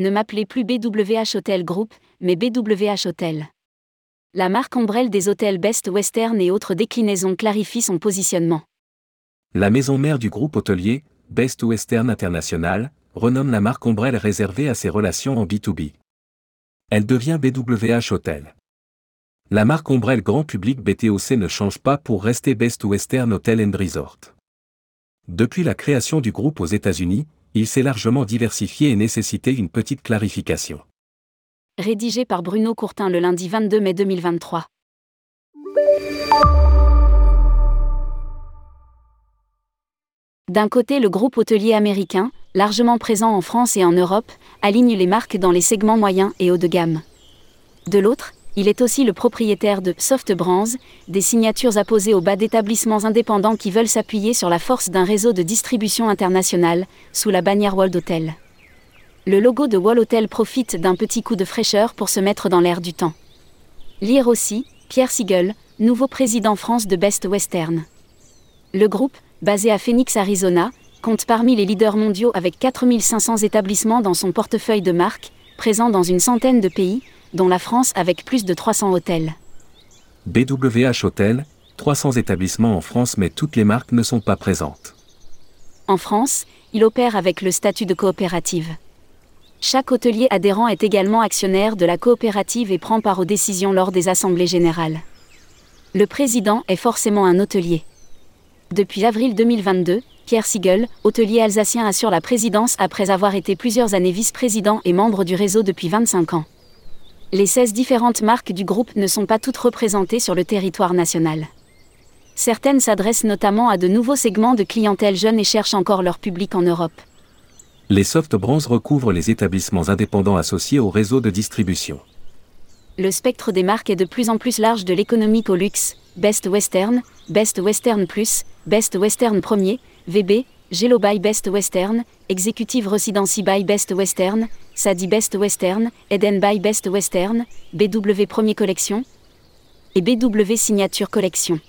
Ne m'appelez plus BWH Hotel Group, mais BWH Hotel. La marque ombrelle des hôtels Best Western et autres déclinaisons clarifie son positionnement. La maison mère du groupe hôtelier, Best Western International, renomme la marque ombrelle réservée à ses relations en B2B. Elle devient BWH Hotel. La marque ombrelle grand public BTOC ne change pas pour rester Best Western Hotel and Resort. Depuis la création du groupe aux États-Unis, il s'est largement diversifié et nécessité une petite clarification. Rédigé par Bruno Courtin le lundi 22 mai 2023. D'un côté, le groupe hôtelier américain, largement présent en France et en Europe, aligne les marques dans les segments moyens et haut de gamme. De l'autre, il est aussi le propriétaire de Soft Brands, des signatures apposées au bas d'établissements indépendants qui veulent s'appuyer sur la force d'un réseau de distribution internationale, sous la bannière World Hotel. Le logo de Wall Hotel profite d'un petit coup de fraîcheur pour se mettre dans l'air du temps. Lire aussi, Pierre Siegel, nouveau président France de Best Western. Le groupe, basé à Phoenix, Arizona, compte parmi les leaders mondiaux avec 4500 établissements dans son portefeuille de marques, présents dans une centaine de pays, dont la France avec plus de 300 hôtels. BWH Hotel, 300 établissements en France mais toutes les marques ne sont pas présentes. En France, il opère avec le statut de coopérative. Chaque hôtelier adhérent est également actionnaire de la coopérative et prend part aux décisions lors des assemblées générales. Le président est forcément un hôtelier. Depuis avril 2022, Pierre Siegel, hôtelier alsacien, assure la présidence après avoir été plusieurs années vice-président et membre du réseau depuis 25 ans les 16 différentes marques du groupe ne sont pas toutes représentées sur le territoire national. Certaines s'adressent notamment à de nouveaux segments de clientèle jeune et cherchent encore leur public en Europe. Les soft brands recouvrent les établissements indépendants associés au réseau de distribution. Le spectre des marques est de plus en plus large de l'économique au luxe, Best Western, Best Western Plus, Best Western Premier, VB, Gelo by Best Western, Executive Residency by Best Western, Sadi Best Western, Eden by Best Western, BW Premier Collection et BW Signature Collection.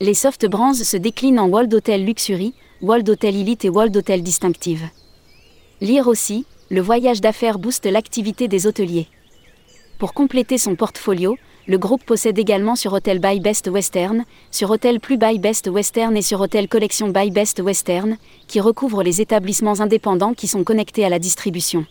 Les soft brands se déclinent en World Hotel Luxury, World Hotel Elite et World Hotel Distinctive. Lire aussi, le voyage d'affaires booste l'activité des hôteliers. Pour compléter son portfolio, le groupe possède également sur Hotel by Best Western, sur Hotel Plus by Best Western et sur Hotel Collection by Best Western, qui recouvrent les établissements indépendants qui sont connectés à la distribution.